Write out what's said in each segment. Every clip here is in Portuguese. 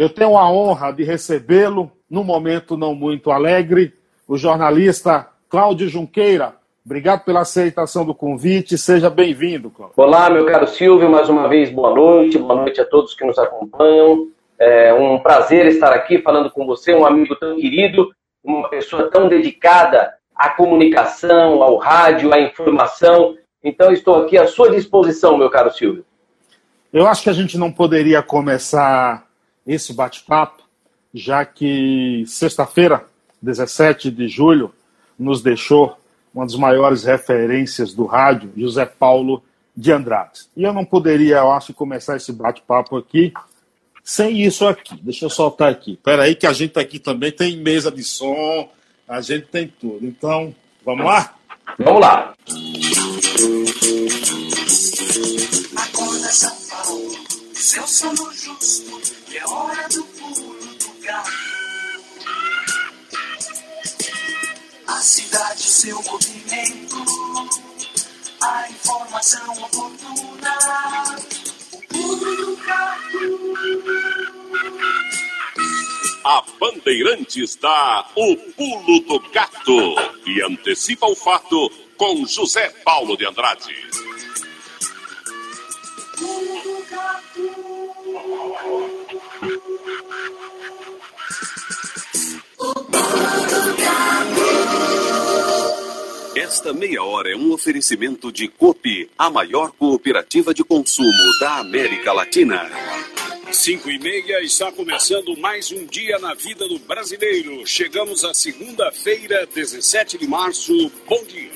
Eu tenho a honra de recebê-lo num momento não muito alegre, o jornalista Cláudio Junqueira. Obrigado pela aceitação do convite. Seja bem-vindo, Cláudio. Olá, meu caro Silvio. Mais uma vez, boa noite. Boa noite a todos que nos acompanham. É um prazer estar aqui falando com você, um amigo tão querido, uma pessoa tão dedicada à comunicação, ao rádio, à informação. Então, estou aqui à sua disposição, meu caro Silvio. Eu acho que a gente não poderia começar esse bate-papo, já que sexta-feira, 17 de julho, nos deixou uma das maiores referências do rádio, José Paulo de Andrade. E eu não poderia, eu acho, começar esse bate-papo aqui sem isso aqui. Deixa eu soltar aqui. Espera aí que a gente aqui também tem mesa de som, a gente tem tudo. Então, vamos lá? Vamos lá. Acorda, São Paulo, seu sono justo, é hora do pulo do gato. A cidade, seu movimento, a informação oportuna, o pulo do gato. A Bandeirantes dá o pulo do gato e antecipa o fato com José Paulo de Andrade. Pulo do gato. Esta meia hora é um oferecimento de Copi, a maior cooperativa de consumo da América Latina. Cinco e meia está começando mais um dia na vida do brasileiro. Chegamos à segunda-feira, 17 de março. Bom dia.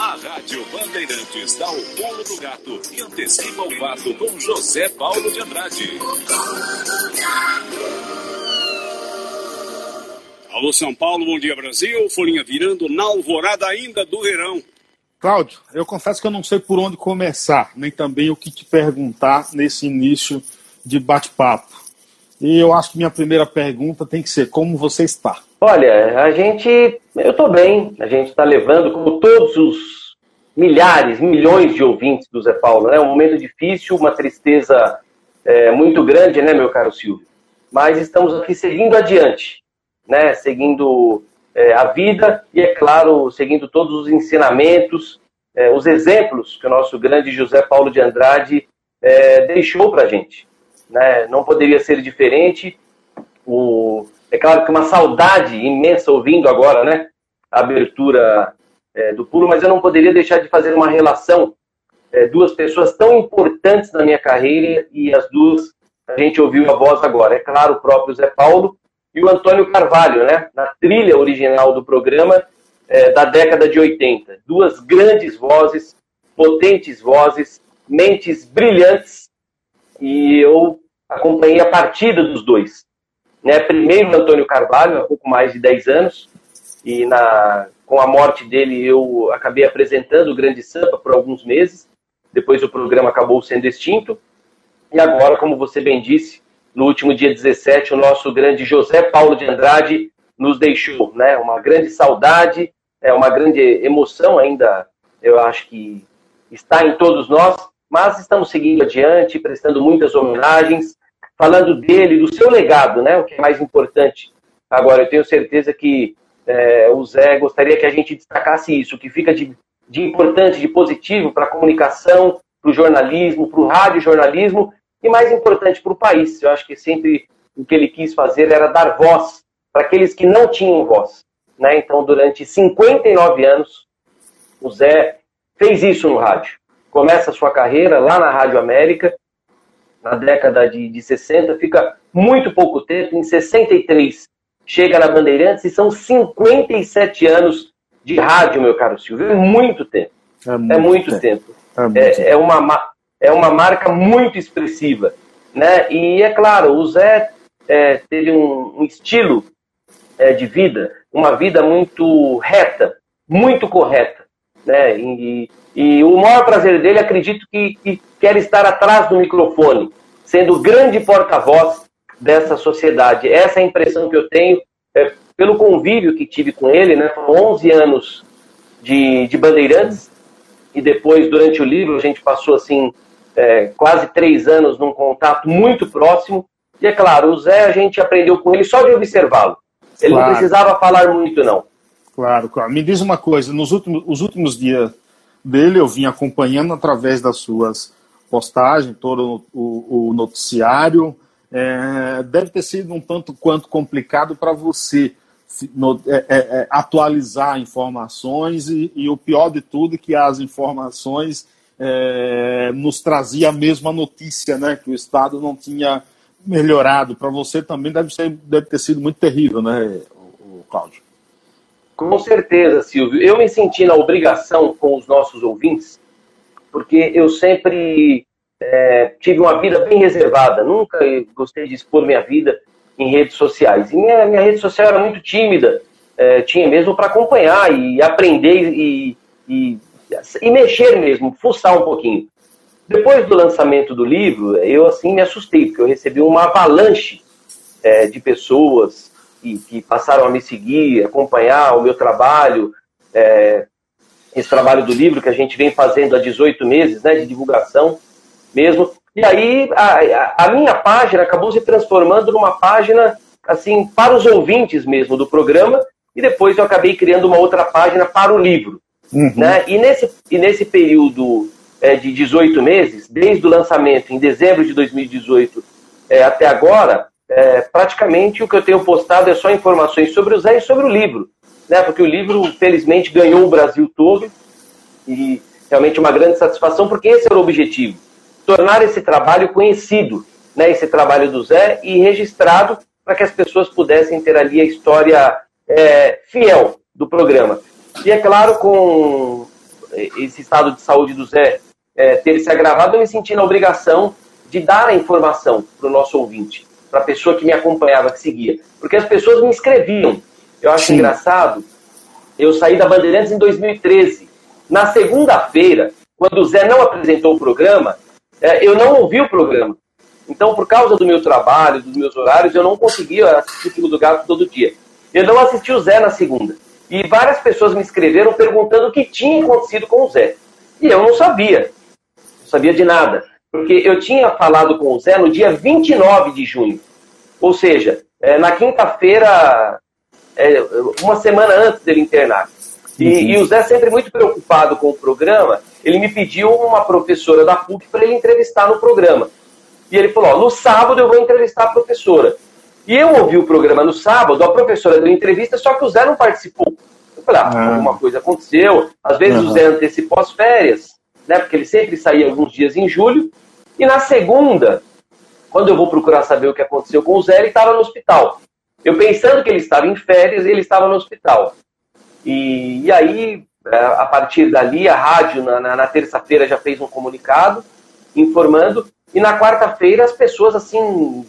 A Rádio Bandeirantes dá o pulo do gato e antecipa o fato com José Paulo de Andrade. Alô, São Paulo, bom dia, Brasil. Folhinha virando na alvorada ainda do verão. Cláudio, eu confesso que eu não sei por onde começar, nem também o que te perguntar nesse início de bate-papo. E eu acho que minha primeira pergunta tem que ser: como você está? Olha, a gente. Eu estou bem. A gente está levando, como todos os milhares, milhões de ouvintes do Zé Paulo, né? Um momento difícil, uma tristeza é, muito grande, né, meu caro Silvio? Mas estamos aqui seguindo adiante, né? Seguindo é, a vida e, é claro, seguindo todos os ensinamentos, é, os exemplos que o nosso grande José Paulo de Andrade é, deixou para a gente. Né? Não poderia ser diferente. O, é claro que uma saudade imensa ouvindo agora, né? A abertura é, do pulo, mas eu não poderia deixar de fazer uma relação. É, duas pessoas tão importantes na minha carreira e as duas a gente ouviu a voz agora. É claro, o próprio Zé Paulo e o Antônio Carvalho, né? Na trilha original do programa é, da década de 80. Duas grandes vozes, potentes vozes, mentes brilhantes e eu acompanhei a partida dos dois. Né? Primeiro Antônio Carvalho, há pouco mais de 10 anos, e na, com a morte dele eu acabei apresentando o Grande Sampa por alguns meses, depois o programa acabou sendo extinto, e agora, como você bem disse, no último dia 17, o nosso grande José Paulo de Andrade nos deixou, né? Uma grande saudade, é uma grande emoção ainda, eu acho que está em todos nós, mas estamos seguindo adiante, prestando muitas homenagens, falando dele, do seu legado, né? O que é mais importante. Agora, eu tenho certeza que é, o Zé gostaria que a gente destacasse isso, que fica de, de importante, de positivo para a comunicação, para o jornalismo, para o radiojornalismo e, mais importante, para o país. Eu acho que sempre o que ele quis fazer era dar voz para aqueles que não tinham voz. Né? Então, durante 59 anos, o Zé fez isso no rádio. Começa a sua carreira lá na Rádio América, na década de, de 60, fica muito pouco tempo, em 63 chega na Bandeirantes e são 57 anos de rádio, meu caro Silvio. É muito tempo. É muito, É muito tempo. É muito É, é uma, ma- é uma marca muito expressiva. Né? E é claro, o Zé é, teve um, um estilo é, de vida, uma vida muito reta, muito correta. Né? E, e o maior prazer dele, acredito que, que quer estar atrás do microfone, sendo o grande porta-voz dessa sociedade. Essa é a impressão que eu tenho é, pelo convívio que tive com ele, né? Foram 11 anos de, de Bandeirantes, e depois, durante o livro, a gente passou, assim, é, quase três anos num contato muito próximo. E é claro, o Zé, a gente aprendeu com ele só de observá-lo. Ele Claro. não precisava falar muito, não. Claro, claro. Me diz uma coisa, nos últimos, os últimos dias dele eu vim acompanhando através das suas postagens, todo o, o noticiário. É, deve ter sido um tanto quanto complicado para você no- é, é, é, atualizar informações e, e o pior de tudo que as informações é, nos trazia a mesma notícia, né? Que o Estado não tinha melhorado. Para você também deve, ser, deve ter sido muito terrível, né, o, o Cláudio? Com certeza, Silvio. Eu me senti na obrigação com os nossos ouvintes, porque eu sempre é, tive uma vida bem reservada. Nunca gostei de expor minha vida em redes sociais. E minha, minha rede social era muito tímida. é, tinha mesmo para acompanhar e aprender e, e, e mexer mesmo, fuçar um pouquinho. Depois do lançamento do livro, eu assim me assustei, porque eu recebi uma avalanche é, de pessoas que, que passaram a me seguir, acompanhar o meu trabalho, é, esse trabalho do livro que a gente vem fazendo há 18 meses, né, de divulgação mesmo. E aí a, a- minha página acabou se transformando numa página assim para os ouvintes mesmo do programa e depois eu acabei criando uma outra página para o livro. Né? E, nesse, e nesse período é, de 18 meses, desde o lançamento em dezembro de 2018 é, até agora, é, praticamente o que eu tenho postado é só informações sobre o Zé e sobre o livro. Né? Porque o livro, felizmente, ganhou o Brasil todo e realmente uma grande satisfação, porque esse era o objetivo: tornar esse trabalho conhecido, né? esse trabalho do Zé, e registrado para que as pessoas pudessem ter ali a história é, fiel do programa. E é claro, com esse estado de saúde do Zé é, ter se agravado, eu me senti na obrigação de dar a informação para o nosso ouvinte, para a pessoa que me acompanhava, que seguia. Porque as pessoas me escreviam. Eu acho Sim. engraçado, eu saí da Bandeirantes em 2013. Na segunda-feira, quando o Zé não apresentou o programa, é, eu não ouvi o programa. Então, por causa do meu trabalho, dos meus horários, eu não conseguia assistir o Pulo do Gato todo dia. Eu não assisti o Zé na segunda. E várias pessoas me escreveram perguntando o que tinha acontecido com o Zé. E eu não sabia. Não sabia de nada. Porque eu tinha falado com o Zé no dia 29 de junho. Ou seja, é, na quinta-feira, é, uma semana antes dele internar. E, e o Zé sempre muito preocupado com o programa, ele me pediu uma professora da PUC para ele entrevistar no programa. E ele falou, ó, no sábado eu vou entrevistar a professora. E eu ouvi o programa no sábado, a professora deu entrevista, só que o Zé não participou. Eu falei, ah, Ah. alguma coisa aconteceu. Às vezes o Aham. Zé antecipou as férias, né? Porque ele sempre saía alguns dias em julho. E na segunda, quando eu vou procurar saber o que aconteceu com o Zé, ele estava no hospital. Eu pensando que ele estava em férias, ele estava no hospital. E, e aí, é, a partir dali, a rádio, na, na- na terça-feira, já fez um comunicado informando. E na quarta-feira, as pessoas, assim,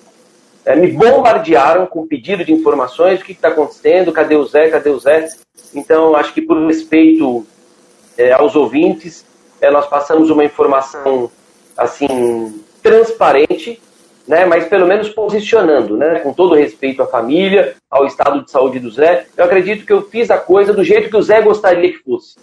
é, me bombardearam com pedido de informações: o que está acontecendo, cadê o Zé, cadê o Zé. Então, acho que por respeito é, aos ouvintes, é, nós passamos uma informação, assim, transparente, né, mas pelo menos posicionando, né, com todo respeito à família, ao estado de saúde do Zé. Eu acredito que eu fiz a coisa do jeito que o Zé gostaria que fosse.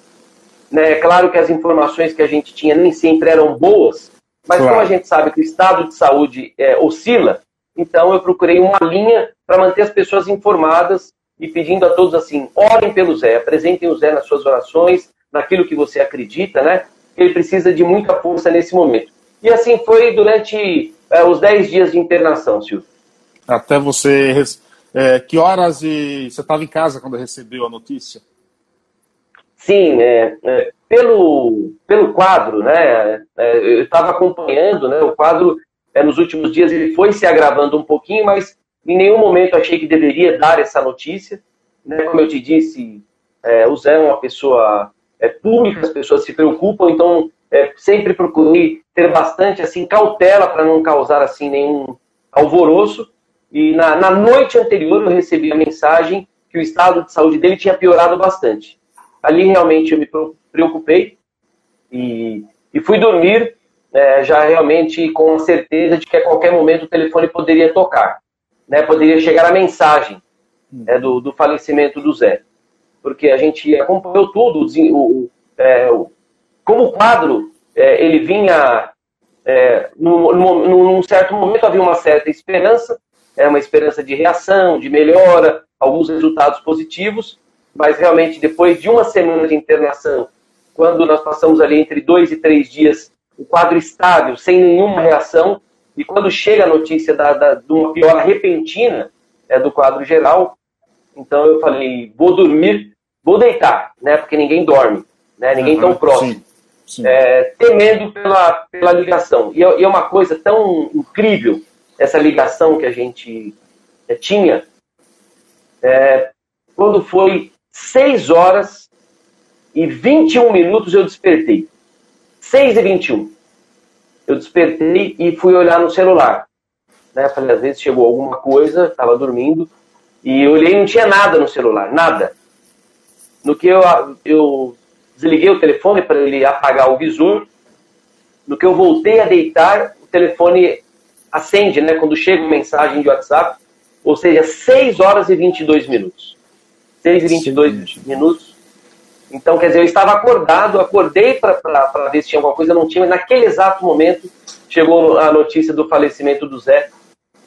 Né, é claro que as informações que a gente tinha nem sempre eram boas, mas Claro. como a gente sabe que o estado de saúde é, oscila, então eu procurei uma linha para manter as pessoas informadas e pedindo a todos assim, orem pelo Zé, apresentem o Zé nas suas orações, naquilo que você acredita, né? Ele precisa de muita força nesse momento. E assim foi durante é, os 10 dias de internação, Silvio. Até você. é, que horas e você estava em casa quando recebeu a notícia? Sim, é, é, pelo, pelo quadro, né? é, eu estava acompanhando, né? O quadro, é, nos últimos dias, ele foi se agravando um pouquinho, mas em nenhum momento achei que deveria dar essa notícia. Né? Como eu te disse, é, o Zé é uma pessoa é, pública, as pessoas se preocupam, então é, sempre procurei ter bastante assim cautela para não causar assim nenhum alvoroço. E na, na noite anterior eu recebi a mensagem que o estado de saúde dele tinha piorado bastante. Ali realmente eu me preocupei e, e fui dormir é, já realmente com a certeza de que a qualquer momento o telefone poderia tocar, né? poderia chegar a mensagem é, do, do falecimento do Zé. Porque a gente acompanhou tudo, o, é, como o quadro é, ele vinha é, num, num, certo momento havia uma certa esperança, é uma esperança de reação, de melhora, alguns resultados positivos, mas realmente depois de uma semana de internação, quando nós passamos ali entre dois e três dias, o quadro estável, sem nenhuma reação, e quando chega a notícia da, da, de uma piora repentina é, do quadro geral, então eu falei, vou dormir, vou deitar, né, porque ninguém dorme, né, ninguém uhum, tão próximo. Sim é, temendo pela, pela ligação. E é, e é, uma coisa tão incrível essa ligação que a gente é, tinha. É, quando foi 6 horas e 21 minutos eu despertei. 6 e 21. Eu despertei e fui olhar no celular. Né? Falei, às vezes chegou alguma coisa, estava dormindo, e eu olhei e não tinha nada no celular, nada. No que eu, eu desliguei o telefone para ele apagar o visor. No que eu voltei a deitar, o telefone acende, né? Quando chega uma mensagem de WhatsApp, ou seja, 6 horas e 22 minutos. 6 e 22 Sim. minutos. Então, quer dizer, eu estava acordado, acordei para ver se tinha alguma coisa, não tinha, mas naquele exato momento chegou a notícia do falecimento do Zé,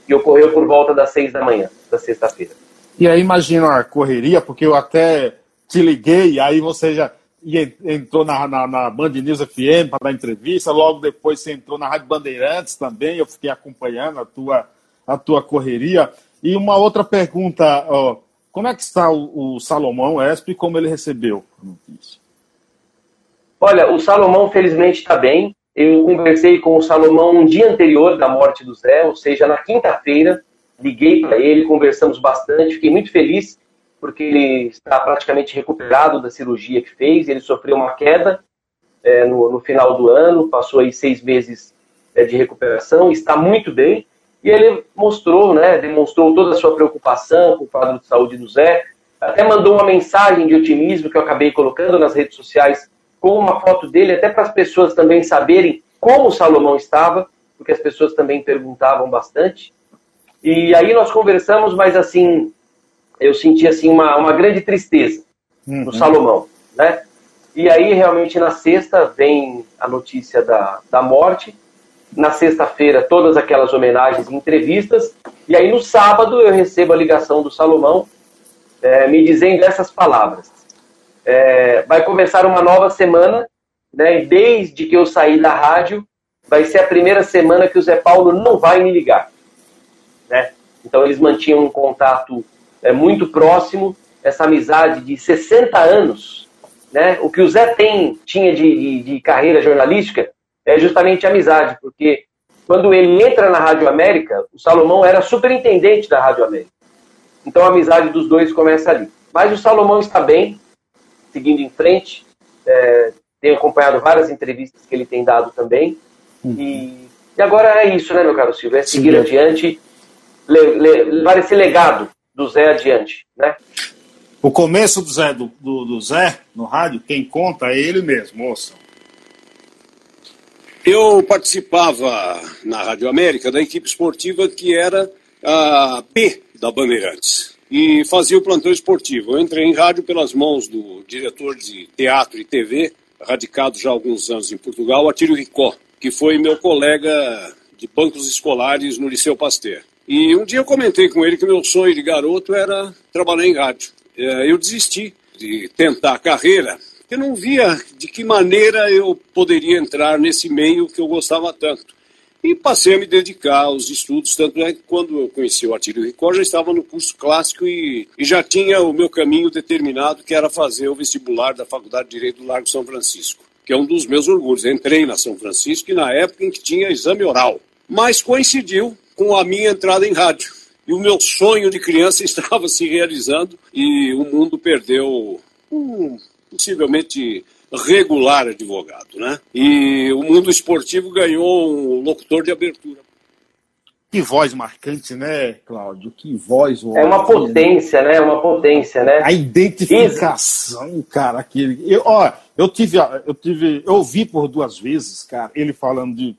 que ocorreu por volta das 6 da manhã, da sexta-feira. E aí imagina a correria, porque eu até te liguei, aí você já entrou na, na, na Band News FM para dar entrevista, logo depois você entrou na Rádio Bandeirantes também, eu fiquei acompanhando a tua, a tua correria. E uma outra pergunta, ó, como é que está o, o Salomão Esp e como ele recebeu a notícia? Olha, o Salomão felizmente está bem. Eu conversei com o Salomão um dia anterior da morte do Zé, ou seja, na quinta-feira. Liguei para ele, conversamos bastante, fiquei muito feliz porque ele está praticamente recuperado da cirurgia que fez. Ele sofreu uma queda é, no, no, final do ano, passou aí seis meses é, de recuperação, está muito bem. E ele mostrou, né, demonstrou toda a sua preocupação com o quadro de saúde do Zé. Até mandou uma mensagem de otimismo que eu acabei colocando nas redes sociais com uma foto dele, até para as pessoas também saberem como o Salomão estava, porque as pessoas também perguntavam bastante. E aí nós conversamos, mas assim, eu senti assim uma, uma grande tristeza uhum. no Salomão, né? E aí realmente na sexta vem a notícia da, da morte, na sexta-feira todas aquelas homenagens e entrevistas, e aí no sábado eu recebo a ligação do Salomão é, me dizendo essas palavras. É, vai começar uma nova semana, né? Desde que eu saí da rádio, vai ser a primeira semana que o Zé Paulo não vai me ligar? Então eles mantinham um contato é, muito próximo, essa amizade de 60 anos. Né? O que o Zé tem, tinha de, de, de carreira jornalística é justamente amizade, porque quando ele entra na Rádio América, o Salomão era superintendente da Rádio América. Então a amizade dos dois começa ali. Mas o Salomão está bem, seguindo em frente. É, tenho acompanhado várias entrevistas que ele tem dado também. Uhum. E, e, agora é isso, né, meu caro Silvio? É seguir Sim. adiante, le, le, levar esse legado do Zé adiante, né? O começo do Zé, do, do, do Zé no rádio, quem conta é ele mesmo, moça. Eu participava na Rádio América da equipe esportiva que era a P da Bandeirantes e fazia o plantão esportivo. Eu entrei em rádio pelas mãos do diretor de teatro e TV, radicado já há alguns anos em Portugal, Atílio Ricó, que foi meu colega de bancos escolares no Liceu Pasteur. E um dia eu comentei com ele que meu sonho de garoto era trabalhar em rádio. É, eu desisti de tentar a carreira, porque não via de que maneira eu poderia entrar nesse meio que eu gostava tanto. E passei a me dedicar aos estudos, tanto é que quando eu conheci o Artírio Ricó, já estava no curso clássico e, e, já tinha o meu caminho determinado, que era fazer o vestibular da Faculdade de Direito do Largo São Francisco, que é um dos meus orgulhos. Entrei na São Francisco e na época em que tinha exame oral. Mas coincidiu com a minha entrada em rádio. E o meu sonho de criança estava se realizando e o mundo perdeu um possivelmente regular advogado, né? E o mundo esportivo ganhou um locutor de abertura. Que voz marcante, né, Cláudio? Que voz. É uma potência, né? É uma potência, né? A identificação, Isso. cara, aquele. Eu, ó, eu tive, eu tive, eu ouvi por duas vezes, cara, ele falando de,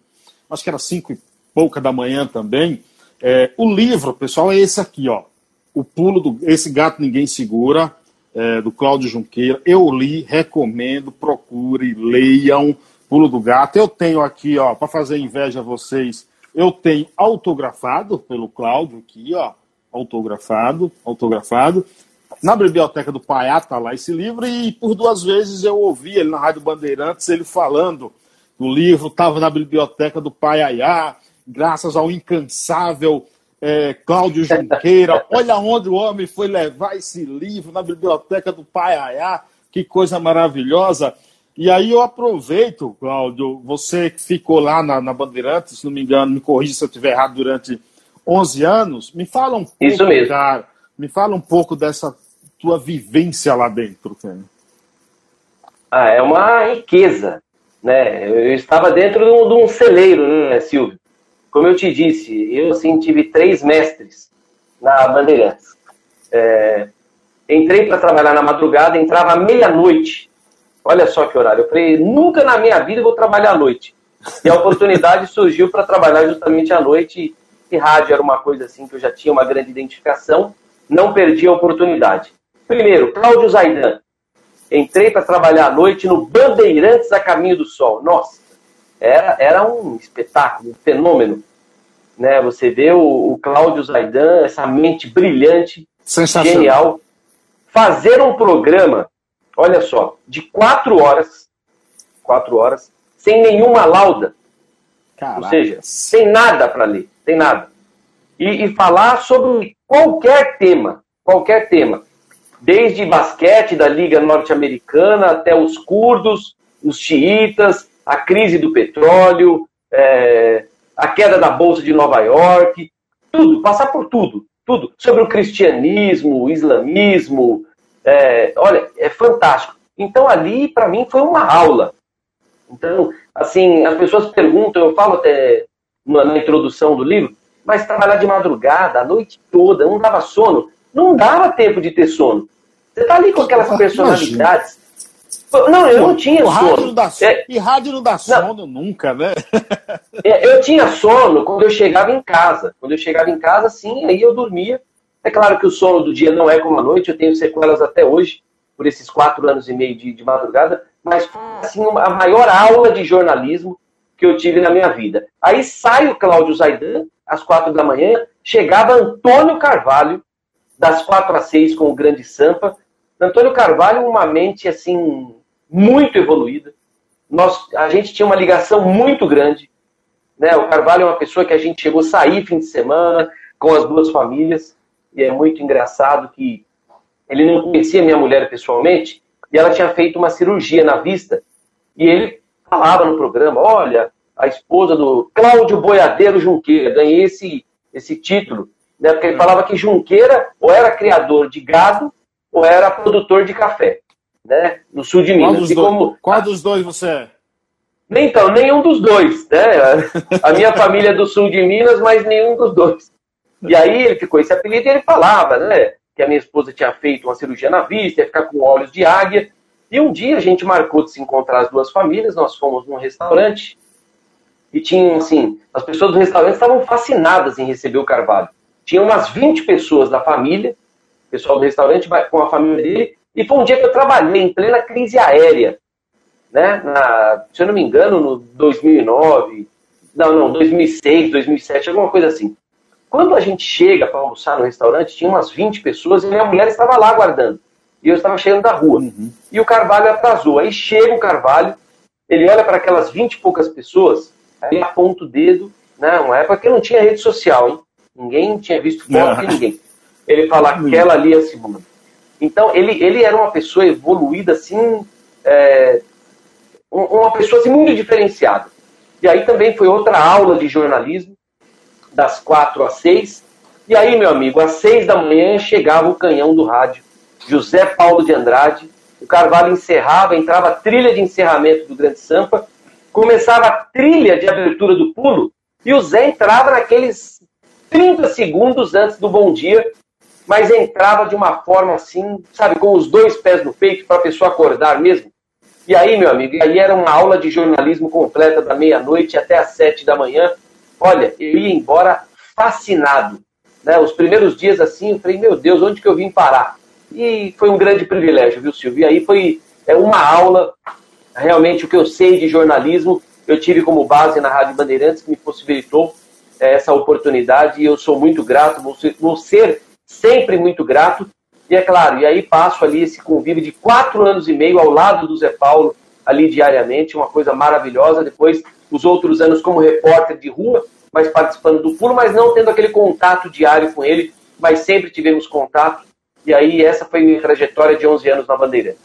acho que era cinco e pouca da manhã também. É, o livro, pessoal, é esse aqui, ó. o pulo do. Esse gato ninguém segura, é, do Cláudio Junqueira. Eu li, recomendo, procure, leiam Pulo do Gato. Eu tenho aqui, ó, para fazer inveja a vocês, eu tenho autografado pelo Cláudio aqui, ó, autografado, autografado. Na biblioteca do Paiá tá lá esse livro e por duas vezes eu ouvi ele na Rádio Bandeirantes, ele falando do livro, estava na biblioteca do Paiaiá, graças ao incansável é, Cláudio Junqueira. Olha onde o homem foi levar esse livro na biblioteca do Paiaiá, que coisa maravilhosa. E aí eu aproveito, Cláudio, você que ficou lá na, na Bandeirantes, se não me engano, me corrija se eu estiver errado, durante 11 anos, me fala um pouco, Isso mesmo. cara, me fala um pouco dessa tua vivência lá dentro, cara. Ah, é uma riqueza, né? Eu estava dentro de um, de um celeiro, né, Silvio? Como eu te disse, eu assim, tive três mestres na Bandeirantes. É, entrei para trabalhar na madrugada, entrava meia-noite. Olha só que horário. Eu falei, nunca na minha vida vou trabalhar à noite. E a oportunidade surgiu para trabalhar justamente à noite. E rádio era uma coisa assim que eu já tinha uma grande identificação. Não perdi a oportunidade. Primeiro, Cláudio Zaidan. Entrei para trabalhar à noite no Bandeirantes a Caminho do Sol. Nossa, era, era um espetáculo, um fenômeno. Né? Você vê o, o Cláudio Zaidan, essa mente brilhante, genial, fazer um programa, olha só, de quatro horas, quatro horas, sem nenhuma lauda, Caraca. ou seja, sem nada para ler, sem nada. E, e falar sobre qualquer tema, qualquer tema. Desde basquete da Liga Norte-Americana até os curdos, os xiitas, a crise do petróleo, é, a queda da Bolsa de Nova York, tudo, passar por tudo, tudo. Sobre o cristianismo, o islamismo, é, olha, é fantástico. Então ali, para mim, foi uma aula. Então, assim, as pessoas perguntam, eu falo até na, na introdução do livro, mas trabalhar de madrugada, a noite toda, não dava sono. Não dava tempo de ter sono. Você tá ali com aquelas personalidades. Não, eu não tinha rádio não sono. dá, É, E rádio não dá sono nunca, né? é, Eu tinha sono quando eu chegava em casa. Quando eu chegava em casa, sim, aí eu dormia. É claro que o sono do dia não é como a noite, eu tenho sequelas até hoje, por esses quatro anos e meio de, de madrugada, mas foi assim, a maior aula de jornalismo que eu tive na minha vida. Aí sai o Cláudio Zaidan, às quatro da manhã, chegava Antônio Carvalho, das quatro às seis com o Grande Sampa. Antônio Carvalho, uma mente assim, muito evoluída. Nós, a gente tinha uma ligação muito grande. Né? O Carvalho é uma pessoa que a gente chegou a sair fim de semana com as duas famílias. E é muito engraçado que ele não conhecia minha mulher pessoalmente e ela tinha feito uma cirurgia na vista. E ele falava no programa: olha, a esposa do Cláudio Boiadeiro Junqueira, ganhei esse, esse título. Né? Porque ele falava que Junqueira ou era criador de gado ou era produtor de café. Né? No sul de Qual Minas. dos, E dois, como qual dos dois você é? então, nenhum dos dois, né? A minha família é do sul de Minas, mas nenhum dos dois. E aí ele ficou esse apelido e ele falava, né? Que a minha esposa tinha feito uma cirurgia na vista, ia ficar com olhos de águia. E um dia a gente marcou de se encontrar as duas famílias, nós fomos num restaurante e tinham, assim, as pessoas do restaurante estavam fascinadas em receber o Carvalho. Tinha umas 20 pessoas da família, o pessoal do restaurante com a família dele, e foi um dia que eu trabalhei em plena crise aérea né? Na, se eu não me engano, no 2009, não, não, 2006, 2007, alguma coisa assim. Quando a gente chega para almoçar no restaurante, tinha umas 20 pessoas e minha mulher estava lá aguardando. E eu estava chegando da rua. E o Carvalho atrasou. Aí chega o Carvalho, ele olha para aquelas 20 e poucas pessoas, aí aponta o dedo. Né? Uma época que não tinha rede social, hein? Ninguém tinha visto foto de ninguém. Ele fala, aquela ali é a segunda. Então, ele, ele era uma pessoa evoluída, assim, é, um- uma pessoa assim, muito diferenciada. E aí também foi outra aula de jornalismo, das quatro às seis. E aí, meu amigo, às seis da manhã chegava o canhão do rádio, José Paulo de Andrade. O Carvalho encerrava, entrava a trilha de encerramento do Grande Sampa, começava a trilha de abertura do pulo, e o Zé entrava naqueles 30 segundos antes do bom dia, mas entrava de uma forma assim, sabe, com os dois pés no peito para a pessoa acordar mesmo. E aí, meu amigo, aí era uma aula de jornalismo completa da meia-noite até às sete da manhã. Olha, eu ia embora fascinado. Né? Os primeiros dias assim, eu falei, meu Deus, onde que eu vim parar? E foi um grande privilégio, viu, Silvio? E aí foi é, uma aula, realmente o que eu sei de jornalismo, eu tive como base na Rádio Bandeirantes, que me possibilitou é, essa oportunidade, e eu sou muito grato, vou ser, vou ser sempre muito grato. E é claro, e aí passo ali esse convívio de quatro anos e meio ao lado do Zé Paulo, ali diariamente, uma coisa maravilhosa. Depois, os outros anos como repórter de rua, mas participando do pulo, mas não tendo aquele contato diário com ele, mas sempre tivemos contato. E aí, essa foi minha trajetória de 11 anos na Bandeira.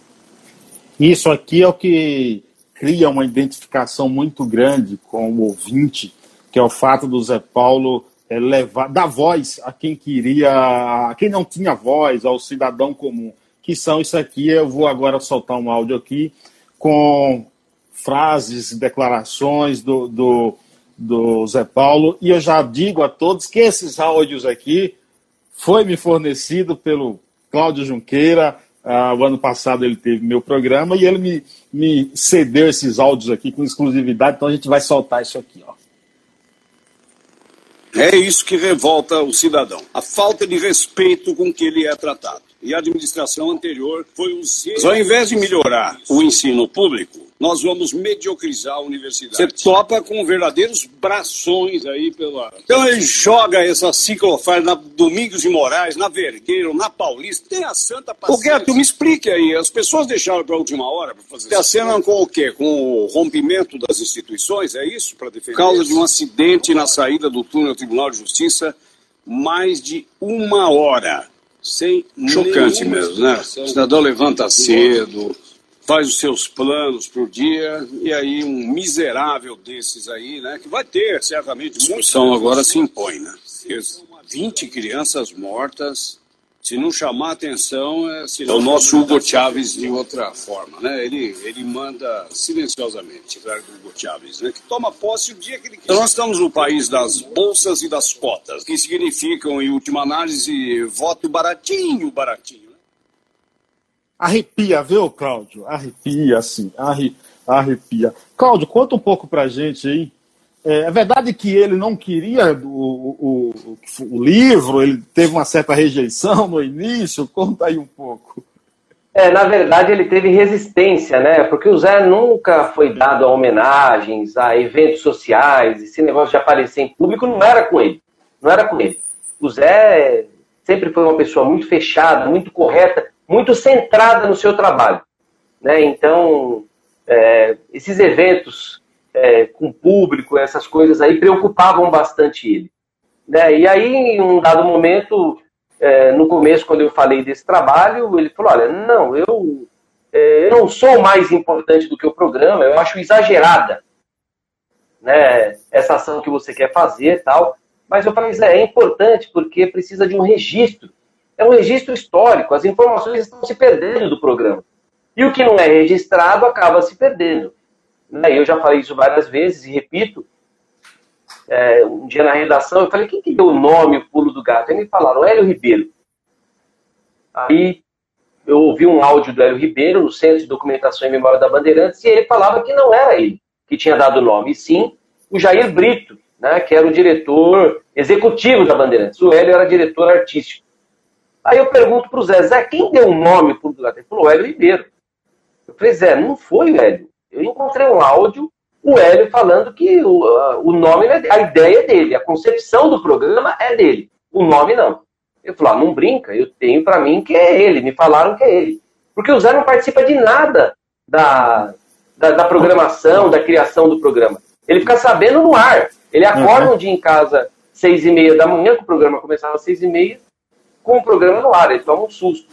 Isso aqui é o que cria uma identificação muito grande com o ouvinte, que é o fato do Zé Paulo é, levar, dar voz a quem queria, a quem não tinha voz, ao cidadão comum, que são isso aqui. Eu vou agora soltar um áudio aqui com frases, declarações do, do, do Zé Paulo, e eu já digo a todos que esses áudios aqui foi me fornecido pelo Cláudio Junqueira. Uh, o ano passado ele teve meu programa e ele me, me cedeu esses áudios aqui com exclusividade, então a gente vai soltar isso aqui. Ó. É isso que revolta o cidadão. A falta de respeito com que ele é tratado. E a administração anterior foi o Mas ao invés de melhorar o ensino público, nós vamos mediocrizar a universidade. Você topa com verdadeiros brações aí pela. Então ele joga essa ciclofaixa na Domingos de Moraes, na Vergueiro, na Paulista. Tem a santa paciência. Ô, Gueto, me explique aí. As pessoas deixaram para a última hora para fazer isso. acenam com o quê? Com o rompimento das instituições? É isso? Para defender? Por causa de um acidente na saída do túnel Tribunal de Justiça, mais de uma hora. Sem Chocante mesmo, né? O cidadão levanta cedo faz os seus planos para o dia, e aí um miserável desses aí, né, que vai ter certamente discussão agora se impõe, né? 20 crianças mortas, se não chamar atenção, é, é o nosso Hugo Chávez de outra forma, né? Ele, ele manda silenciosamente, claro, Hugo Chávez, né? Que toma posse o dia que ele. Então nós estamos no país das bolsas e das cotas, que significam, em última análise, voto baratinho, baratinho. Arrepia, viu, Cláudio? Arrepia, assim, arre, arrepia. Cláudio, conta um pouco pra gente aí. É, é verdade que ele não queria o, o, o, livro, ele teve uma certa rejeição no início? Conta aí um pouco. É, na verdade ele teve resistência, né? Porque o Zé nunca foi dado a homenagens, a eventos sociais, esse negócio de aparecer em público não era com ele. Não era com ele. O Zé sempre foi uma pessoa muito fechada, muito correta muito centrada no seu trabalho. Né? Então, é, esses eventos é, com público, essas coisas aí, preocupavam bastante ele. Né? E aí, em um dado momento, é, no começo, quando eu falei desse trabalho, ele falou: Olha, não, eu, é, eu não sou mais importante do que o programa, eu acho exagerada né, essa ação que você quer fazer tal. Mas eu falei: é importante porque precisa de um registro é um registro histórico, as informações estão se perdendo do programa. E o que não é registrado acaba se perdendo. Né? Eu já falei isso várias vezes e repito. É, um dia na redação eu falei, quem que deu o nome, o pulo do gato? Aí me falaram, Hélio Ribeiro. Aí eu ouvi um áudio do Hélio Ribeiro no Centro de Documentação e Memória da Bandeirantes e ele falava que não era ele que tinha dado o nome, e sim o Jair Brito, né, que era o diretor executivo da Bandeirantes. O Hélio era diretor artístico. Aí eu pergunto para o Zé, Zé, quem deu o nome para o Ele falou, Hélio Ribeiro. Eu falei, Zé, não foi o Hélio. Eu encontrei um áudio, o Hélio falando que o, o nome, é a ideia é dele, a concepção do programa é dele. O nome não. Eu falei, ah, não brinca, eu tenho para mim que é ele, me falaram que é ele. Porque o Zé não participa de nada da, da, da programação, da criação do programa. Ele fica sabendo no ar. Ele acorda uhum. um dia em casa, seis e meia da manhã, que o programa começava às seis e meia, com o programa no ar, ele toma um susto.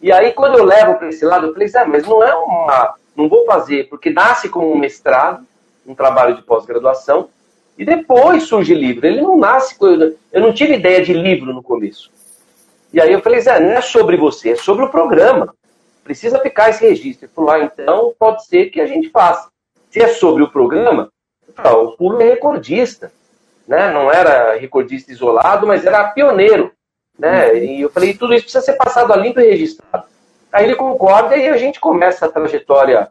E aí, quando eu levo para esse lado, eu falei, ah, mas não é uma. Não vou fazer, porque nasce como um mestrado, um trabalho de pós-graduação, e depois surge livro. Ele não nasce. Eu não tive ideia de livro no começo. E aí eu falei, Zé, não é sobre você, é sobre o programa. Precisa ficar esse registro. Ele falou, ah, então pode ser que a gente faça. Se é sobre o programa, ah, o Pulo é recordista. Né? Não era recordista isolado, mas era pioneiro né? E eu falei, tudo isso precisa ser passado a limpo e registrado. Aí ele concorda e a gente começa a trajetória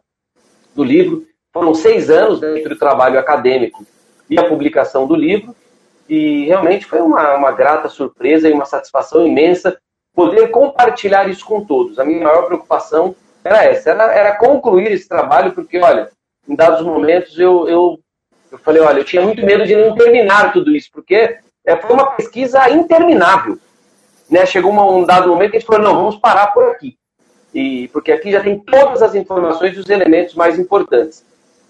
do livro. Foram seis anos né, entre o trabalho acadêmico e a publicação do livro. E realmente foi uma, uma grata surpresa e uma satisfação imensa poder compartilhar isso com todos. A minha maior preocupação era essa, era, era concluir esse trabalho, porque, olha, em dados momentos eu, eu, eu falei, olha, eu tinha muito medo de não terminar tudo isso, porque é, foi uma pesquisa interminável. Né? Chegou uma, um dado momento que a gente falou, não, vamos parar por aqui. E, porque aqui já tem todas as informações e os elementos mais importantes.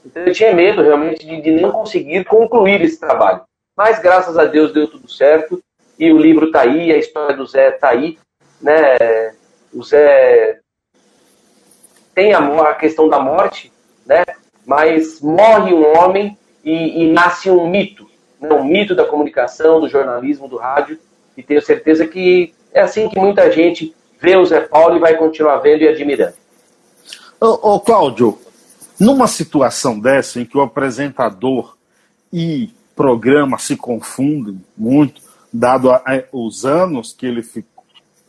Então eu tinha medo realmente de, de não conseguir concluir esse trabalho. Mas graças a Deus deu tudo certo. E o livro está aí, a história do Zé está aí. Né? O Zé tem a, a, questão da morte, né? mas morre um homem e, e nasce um mito. Né? Um mito da comunicação, do jornalismo, do rádio. E tenho certeza que é assim que muita gente vê o Zé Paulo e vai continuar vendo e admirando. Ô, ô Cláudio, numa situação dessa em que o apresentador e programa se confundem muito, dado a, a, os anos que ele ficou,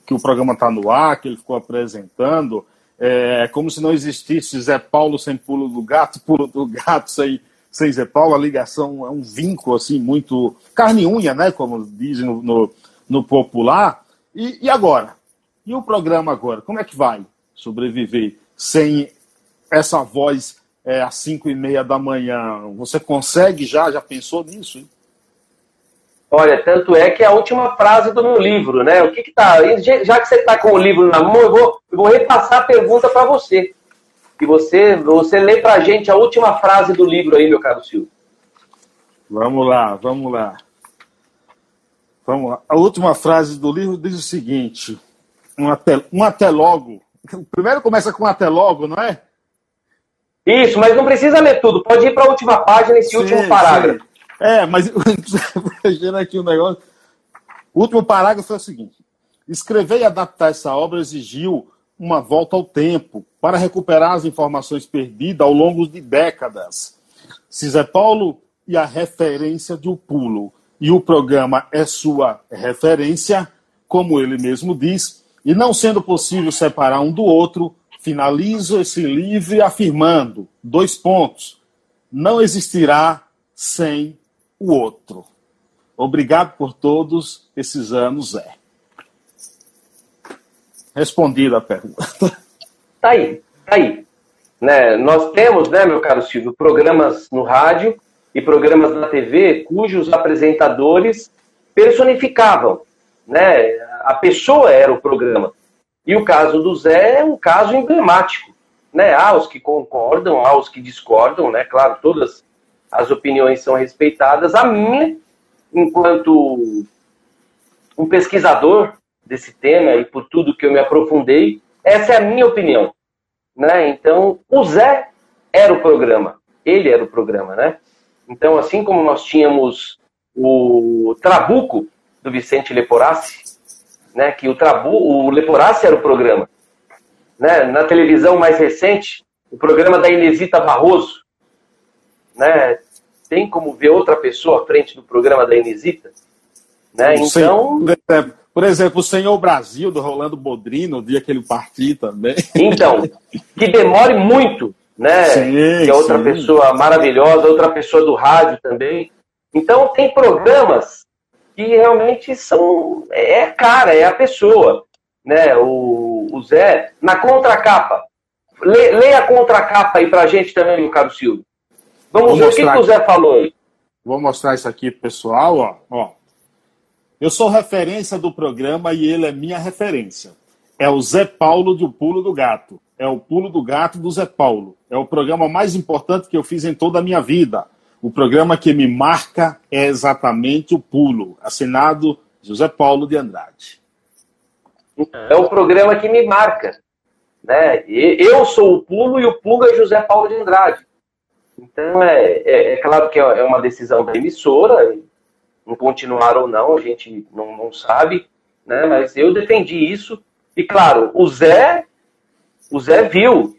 que o programa está no ar, que ele ficou apresentando, é como se não existisse Zé Paulo sem pulo do gato, pulo do gato sem, sem Zé Paulo, a ligação é um vínculo assim muito carne e unha, né, como dizem no, no, no popular. E, e agora? E o programa agora? Como é que vai sobreviver sem essa voz é, às 5 e meia da manhã? Você consegue já? Já pensou nisso? Hein? Olha, tanto é que é a última frase do meu livro, né? O que que tá? Já que você está com o livro na mão, eu vou, eu vou repassar a pergunta para você. E você, você lê para a gente a última frase do livro aí, meu caro Silvio. Vamos lá, vamos lá. Vamos lá. A última frase do livro diz o seguinte: um até, um até logo. O primeiro começa com um até logo, não é? Isso, mas não precisa ler tudo. Pode ir para a última página, esse sim, último parágrafo. Sim. É, mas aqui um negócio. O último parágrafo foi o seguinte: escrever e adaptar essa obra exigiu uma volta ao tempo para recuperar as informações perdidas ao longo de décadas. Zé Paulo e a referência de O Pulo e o programa é sua referência, como ele mesmo diz, e não sendo possível separar um do outro, finalizo esse livro afirmando: dois pontos. Não existirá sem o outro. Obrigado por todos esses anos, Zé. Respondida a pergunta. Tá aí, tá aí. Né, nós temos, né, meu caro Silvio, programas no rádio e programas na TV cujos apresentadores personificavam, né, a pessoa era o programa. E o caso do Zé é um caso emblemático. Né? Há os que concordam, há os que discordam, né? Claro, todas as opiniões são respeitadas. A minha, enquanto um pesquisador desse tema e por tudo que eu me aprofundei, essa é a minha opinião. Né? Então, o Zé era o programa. Ele era o programa, né? Então, assim como nós tínhamos o Trabuco, do Vicente Leporassi, né, que o, Trabu, o Leporassi era o programa. Né? Na televisão mais recente, o programa da Inesita Barroso, né? Tem como ver outra pessoa à frente do programa da Inesita? Né? Então. Por exemplo, o Senhor Brasil, do Rolando Bodrino, o dia que ele partiu também. Então, que demore muito, né? Sim, que é outra sim. pessoa maravilhosa, outra pessoa do rádio também. Então, tem programas que realmente são. É a cara, é a pessoa. Né? O, o Zé, na contracapa. Lê, lê a contracapa aí pra gente também, meu caro Silvio. Vamos Vou ver o que, que, o Zé falou aí. Vou mostrar isso aqui pro pessoal, ó. ó. Eu sou referência do programa e ele é minha referência. É o Zé Paulo de O Pulo do Gato. É o Pulo do Gato do Zé Paulo. É o programa mais importante que eu fiz em toda a minha vida. O programa que me marca é exatamente o Pulo, assinado José Paulo de Andrade. É o programa que me marca. Né? Eu sou o Pulo e o Pulo é José Paulo de Andrade. Então, é, é, é claro que é uma decisão da emissora, não continuar ou não, a gente não, não sabe, né? mas eu defendi isso. E, claro, o Zé, o Zé viu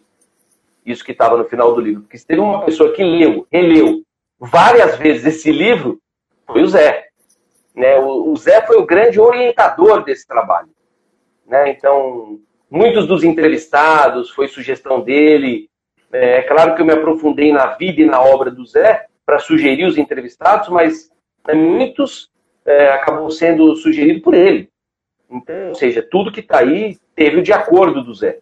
isso que estava no final do livro, porque se teve uma pessoa que leu, releu várias vezes esse livro, foi o Zé. Né? O, o Zé foi o grande orientador desse trabalho. Né? Então, muitos dos entrevistados, foi sugestão dele, é, é claro que eu me aprofundei na vida e na obra do Zé para sugerir os entrevistados, mas né, muitos é, acabou sendo sugerido por ele. Então, ou seja, tudo que está aí teve o de acordo do Zé.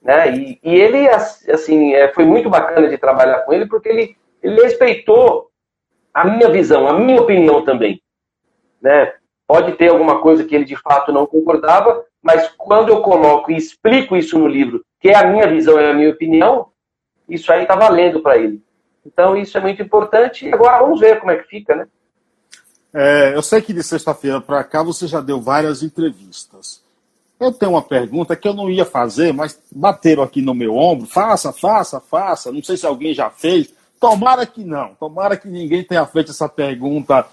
Né? E, e ele, assim, é, foi muito bacana de trabalhar com ele, porque ele, ele respeitou a minha visão, a minha opinião também. Né? Pode ter alguma coisa que ele de fato não concordava, mas quando eu coloco e explico isso no livro, que é a minha visão e a minha opinião, isso aí está valendo para ele. Então isso é muito importante. E agora vamos ver como é que fica, né? É, eu sei que de sexta-feira para cá você já deu várias entrevistas. Eu tenho uma pergunta que eu não ia fazer, mas bateram aqui no meu ombro. Faça, faça, faça. Não sei se alguém já fez. Tomara que não. Tomara que ninguém tenha feito essa pergunta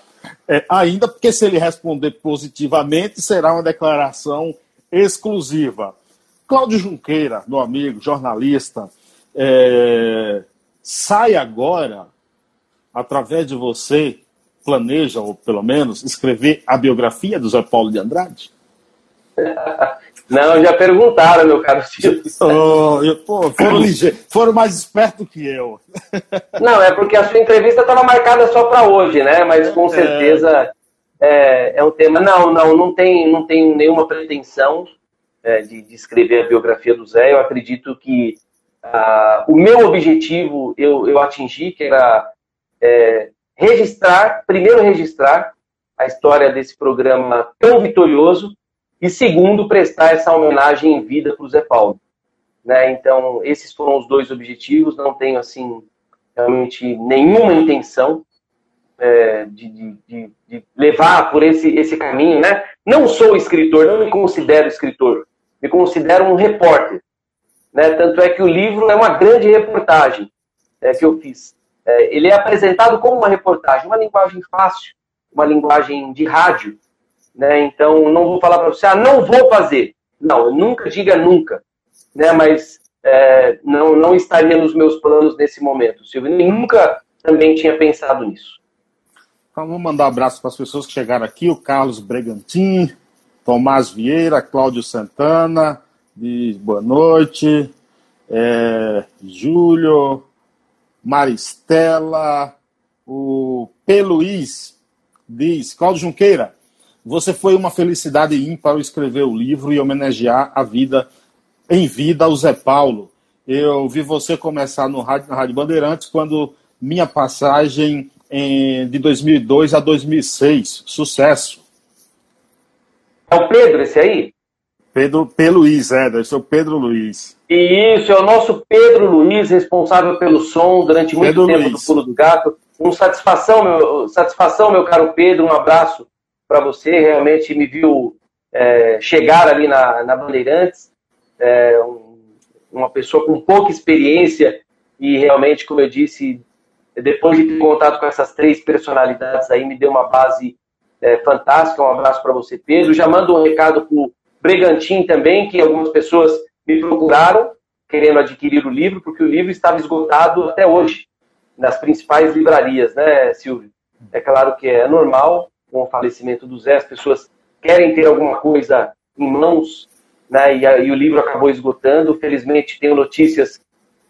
é, ainda, porque se ele responder positivamente, será uma declaração exclusiva. Cláudio Junqueira, meu amigo, jornalista, é, sai agora, através de você, planeja, ou pelo menos, escrever a biografia do Zé Paulo de Andrade? Não, já perguntaram, meu caro Silvio. Oh, eu, pô, foram, foram mais espertos que eu. Não, é porque a sua entrevista estava marcada só para hoje, né? Mas com é. certeza é, é, um tema. Não, não, não tem, não tem nenhuma pretensão é, de, de, escrever a biografia do Zé. Eu acredito que ah, o meu objetivo eu, eu atingi, que era é, registrar, primeiro registrar a história desse programa tão vitorioso e segundo, prestar essa homenagem em vida para o Zé Paulo. Né? Então, esses foram os dois objetivos. Não tenho, assim, realmente nenhuma intenção é, de, de, de, levar por esse, esse caminho. Né? Não sou escritor, não me considero escritor. Me considero um repórter. Né? Tanto é que o livro é uma grande reportagem é, que eu fiz. É, ele é apresentado como uma reportagem, uma linguagem fácil, uma linguagem de rádio, né? Então, não vou falar para você, ah, não vou fazer. Não, nunca diga nunca, né? Mas é, não, não estaria nos meus planos nesse momento, Silvio. nunca também tinha pensado nisso. Então, vamos mandar um abraço para as pessoas que chegaram aqui: o Carlos Bregantin, Tomás Vieira, Cláudio Santana, diz boa noite, é, Júlio, Maristela, o P. Luiz diz: Cláudio Junqueira, você foi uma felicidade ímpar ao escrever o livro e homenagear a vida em vida ao Zé Paulo. Eu vi você começar no rádio, na Rádio Bandeirantes quando minha passagem em, de 2002 a 2006. Sucesso. É o Pedro esse aí? Pedro P. Luiz, é, deve ser o Pedro Luiz. Isso, é o nosso Pedro Luiz, responsável pelo som durante muito Pedro tempo Luiz. do Pulo do Gato. Um satisfação, meu, satisfação, meu caro Pedro, um abraço para você, realmente me viu é, chegar ali na, na Bandeirantes, é, um, uma pessoa com pouca experiência e realmente, como eu disse, depois de ter contato com essas três personalidades aí, me deu uma base é, fantástica. Um abraço para você, Pedro. Já mando um recado para o Bregantin também, que algumas pessoas me procuraram querendo adquirir o livro, porque o livro estava esgotado até hoje nas principais livrarias, né, Silvio? É claro que é normal, com o falecimento do Zé, as pessoas querem ter alguma coisa em mãos, né? E, e o livro acabou esgotando. Felizmente, tenho notícias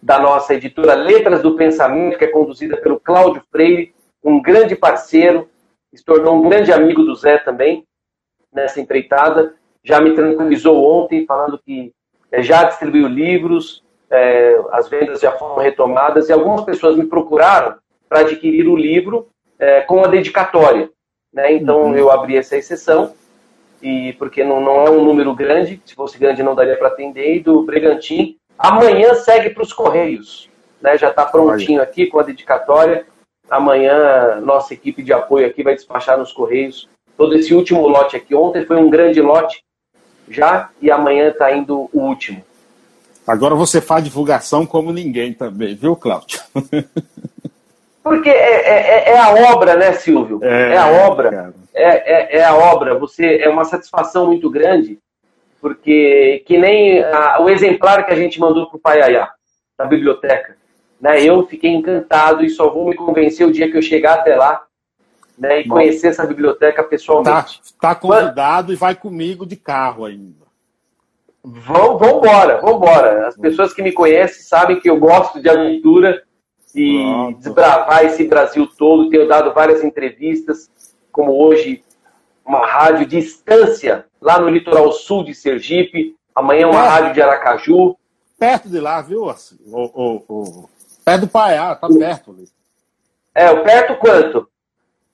da nossa editora Letras do Pensamento, que é conduzida pelo Cláudio Freire, um grande parceiro, se tornou um grande amigo do Zé também nessa empreitada. Já me tranquilizou ontem, falando que é, já distribuiu livros, é, as vendas já foram retomadas e algumas pessoas me procuraram para adquirir o livro é, com a dedicatória. Né? Então uhum. eu abri essa exceção, e porque não, não é um número grande, se fosse grande não daria para atender, e do Bregantim. Amanhã segue para os Correios. Né? Já está prontinho aqui com a dedicatória. Amanhã nossa equipe de apoio aqui vai despachar nos Correios todo esse último lote aqui. Ontem foi um grande lote já e amanhã está indo o último. Agora você faz divulgação como ninguém também, viu, Cláudio? Porque é, é, é, é, a obra, né, Silvio? É, é a obra. É, é, é, a obra. Você é uma satisfação muito grande, porque que nem a, o exemplar que a gente mandou para o Paiaiá, na biblioteca. Né, eu fiquei encantado e só vou me convencer o dia que eu chegar até lá né, e Bom, conhecer essa biblioteca pessoalmente. Está tá convidado Mas, e vai comigo de carro ainda. Vão, vão embora, vão embora. As pessoas que me conhecem sabem que eu gosto de aventura e Pronto. desbravar esse Brasil todo. Tenho dado várias entrevistas, como hoje uma rádio de estância lá no litoral sul de Sergipe. Amanhã uma É. rádio de Aracaju. Perto de lá, viu? Assim, o, o, o... Perto do Paiá, tá perto ali. É, o perto quanto?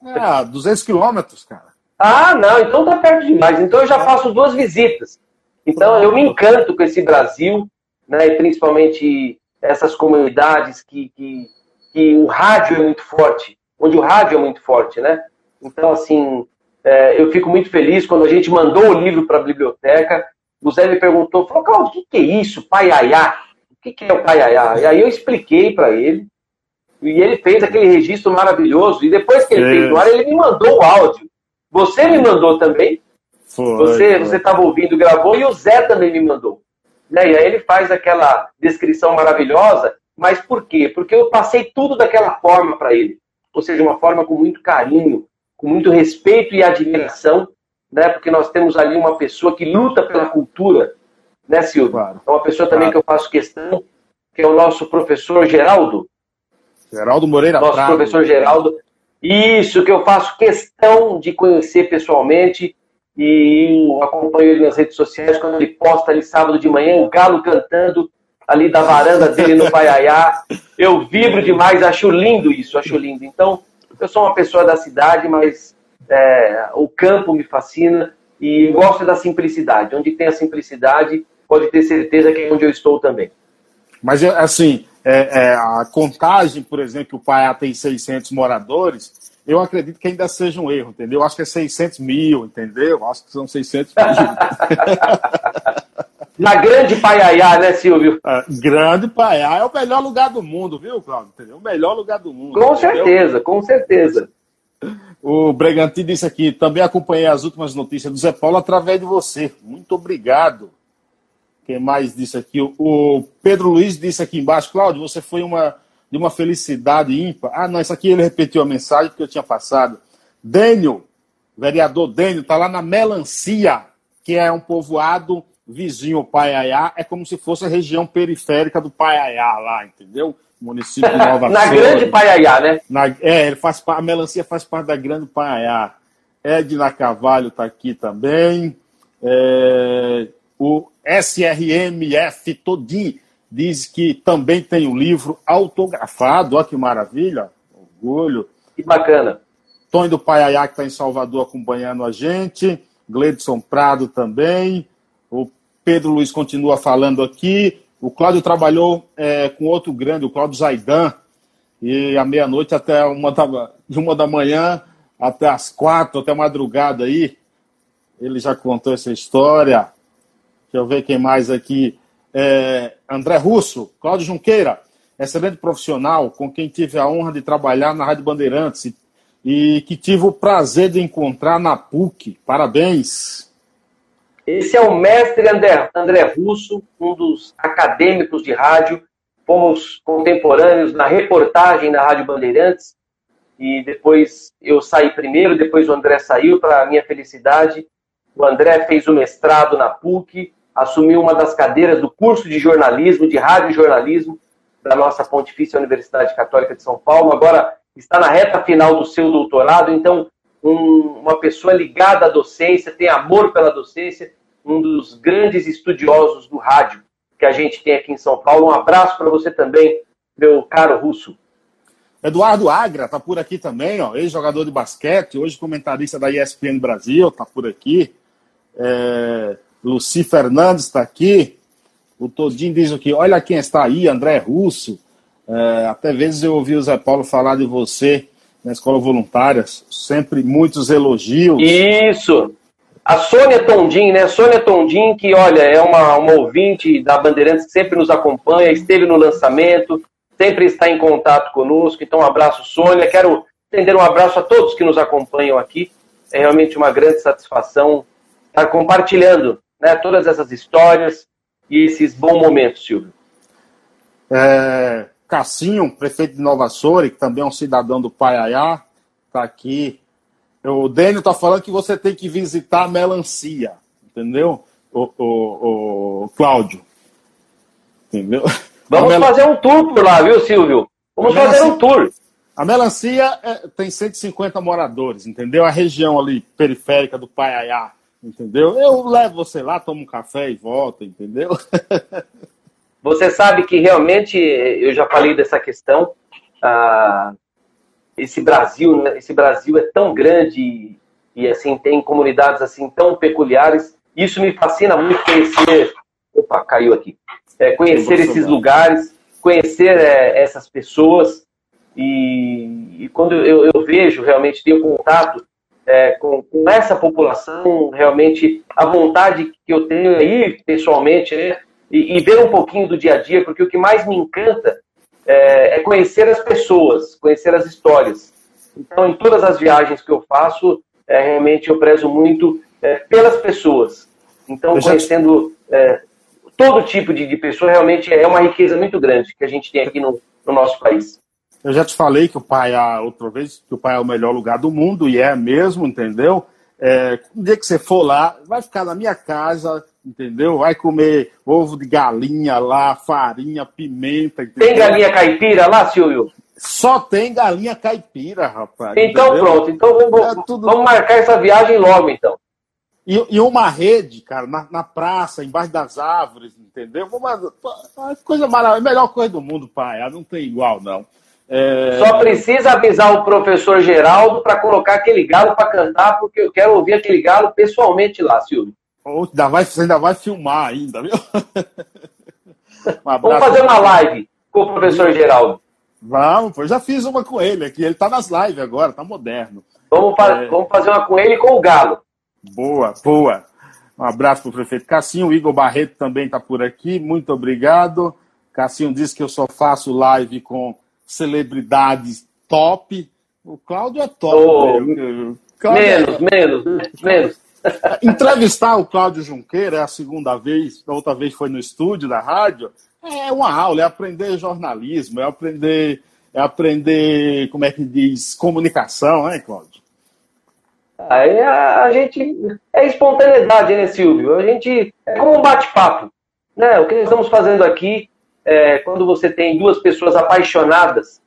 É, 200 quilômetros, cara. Ah, não, então tá perto demais. Então eu já faço duas visitas. Então eu me encanto com esse Brasil, né, e principalmente essas comunidades que, que, que o rádio é muito forte, onde o rádio é muito forte, né? Então, assim, é, eu fico muito feliz quando a gente mandou o livro para a biblioteca. O Zé me perguntou, falou, Claudio, o que, que é isso, paiaiá? O que, que é o paiaiá? E aí eu expliquei para ele, e ele fez aquele registro maravilhoso. E depois que ele Fez. fez no ar, ele me mandou o áudio. Você me mandou também. Foi. você estava ouvindo, gravou, e o Zé também me mandou. Né? E aí ele faz aquela descrição maravilhosa. Mas por quê? Porque eu passei tudo daquela forma para ele. Ou seja, uma forma com muito carinho, com muito respeito e admiração, né? porque nós temos ali uma pessoa que luta pela cultura, né, Silvio? Claro. É uma pessoa também Claro. que eu faço questão, que é o nosso professor Geraldo, Geraldo Moreira nosso Prado. professor Geraldo. Isso que eu faço questão de conhecer pessoalmente e acompanho ele nas redes sociais quando ele posta ali sábado de manhã o galo cantando ali da varanda dele no Paiaiá. Eu vibro demais, acho lindo isso, acho lindo. Então, eu sou uma pessoa da cidade, mas é, o campo me fascina e gosto da simplicidade. Onde tem a simplicidade, pode ter certeza que é onde eu estou também. Mas, eu, assim, é, é, a contagem, por exemplo, que o Paiá tem 600 moradores, eu acredito que ainda seja um erro, entendeu? Eu acho que é 600 mil, entendeu? Eu acho que são 600 mil. Na grande Paiaiá, né, Silvio? Ah, Grande Paiá é o melhor lugar do mundo, viu, Claudio? Entendeu? O melhor lugar do mundo. Com entendeu? certeza, com certeza. O Bregantin disse aqui, também acompanhei as últimas notícias do Zé Paulo através de você. Muito obrigado. Quem mais disse aqui? O- O Pedro Luiz disse aqui embaixo, Cláudio, você foi uma, de uma felicidade ímpar. Ah, não, isso aqui ele repetiu a mensagem que eu tinha passado. Dênio, vereador Dênio, está lá na Melancia, que é um povoado vizinho ao Paiaiá. É como se fosse a região periférica do Paiaiá lá, entendeu? Município de Nova Na Souza. grande Paiaiá, né? Na- é, ele faz, a melancia faz parte da Grande Paiá. Edna Carvalho está aqui também. É, o SRMF Todinho diz que também tem um livro autografado. Olha que maravilha. Orgulho. Que bacana. Tony do Paiaiá, que está em Salvador acompanhando a gente. Gleidson Prado também. O Pedro Luiz continua falando aqui. O Cláudio trabalhou é, com outro grande, o Cláudio Zaidan, e à meia-noite até uma da, de uma da manhã até as quatro, até madrugada aí. Ele já contou essa história. Deixa eu ver quem mais aqui. É, André Russo, Cláudio Junqueira, excelente profissional, com quem tive a honra de trabalhar na Rádio Bandeirantes e, e que tive o prazer de encontrar na PUC. Parabéns. Esse é o mestre André, André Russo, um dos acadêmicos de rádio. Fomos contemporâneos na reportagem na Rádio Bandeirantes. E depois eu saí primeiro, depois o André saiu, para minha felicidade. O André fez o mestrado na PUC, assumiu uma das cadeiras do curso de jornalismo, de rádio jornalismo, da nossa Pontifícia Universidade Católica de São Paulo. Agora está na reta final do seu doutorado, então um- uma pessoa ligada à docência, tem amor pela docência, um dos grandes estudiosos do rádio que a gente tem aqui em São Paulo. Um abraço para você também, meu caro Russo. Eduardo Agra está por aqui também, ó, ex-jogador de basquete, hoje comentarista da ESPN Brasil, está por aqui. É, Luci Fernandes está aqui. O Todinho diz aqui: olha quem está aí, André Russo. É, até vezes eu ouvi o Zé Paulo falar de você na escola voluntária, sempre muitos elogios. Isso. A Sônia Tondim, né? Sônia Tondim, que, olha, é uma, uma ouvinte da Bandeirantes que sempre nos acompanha, esteve no lançamento, sempre está em contato conosco. Então, um abraço, Sônia. Quero estender um abraço a todos que nos acompanham aqui. É realmente uma grande satisfação estar compartilhando né, todas essas histórias e esses bons momentos, Silvio. É, Cassinho, prefeito de Nova Soura, que também é um cidadão do Paiaiá, está aqui. O Dênio está falando que você tem que visitar a melancia, entendeu? O, o, o Cláudio. Entendeu? Vamos mel- fazer um tour por lá, viu, Silvio? Vamos Melancia- fazer um tour. A melancia é, tem 150 moradores, entendeu? A região ali periférica do Paiaiá, entendeu? Eu levo você lá, tomo um café e volto, entendeu? Você sabe que realmente, eu já falei dessa questão, ah, esse Brasil, né, esse Brasil é tão grande e, e, assim tem comunidades assim tão peculiares. Isso me fascina muito conhecer. Opa, caiu aqui. É, conhecer esses lugares, conhecer é, essas pessoas e, e quando eu, eu, vejo realmente tenho contato é, com, com, essa população, realmente a vontade que eu tenho aí pessoalmente é e, e, ver um pouquinho do dia a dia, porque o que mais me encanta é, é, conhecer as pessoas, conhecer as histórias. Então, em todas as viagens que eu faço, é, realmente eu prezo muito é, pelas pessoas. Então, conhecendo é, todo tipo de, de pessoa, realmente é uma riqueza muito grande que a gente tem aqui no, no nosso país. Eu já te falei que o pai, outra vez, que o pai é o melhor lugar do mundo, e é mesmo, entendeu? É, um dia que você for lá, vai ficar na minha casa, entendeu? Vai comer ovo de galinha lá, farinha, pimenta. Entendeu? Tem galinha caipira lá, Silvio? Só tem galinha caipira, rapaz. Então entendeu? pronto, então vamos, é tudo... vamos marcar essa viagem logo, então. E, e uma rede, cara, na, na, praça, embaixo das árvores, entendeu? Uma, coisa maravilhosa, a melhor coisa do mundo, pai. Não tem igual, não. É... Só precisa avisar o professor Geraldo para colocar aquele galo para cantar, porque eu quero ouvir aquele galo pessoalmente lá, Silvio. Ainda vai, você ainda vai filmar ainda, viu? Um Vamos fazer uma live com o professor Geraldo. Vamos, eu já fiz uma com ele aqui. Ele está nas lives agora, está moderno. Vamos, fa é... vamos fazer uma com ele e com o Galo. Boa, boa. Um abraço para o prefeito Cassinho. O Igor Barreto também está por aqui. Muito obrigado. Cassinho disse que eu só faço live com celebridades top. O Cláudio é top. Oh, Cláudio menos, é... menos, menos. Entrevistar o Cláudio Junqueira é a segunda vez, a outra vez foi no estúdio da rádio. É uma aula, é aprender jornalismo, é aprender, é aprender, como é que diz, comunicação, né, Cláudio? Aí a, a gente. É espontaneidade, né, Silvio? A gente. É como um bate-papo. Né? O que estamos fazendo aqui, é, quando você tem duas pessoas apaixonadas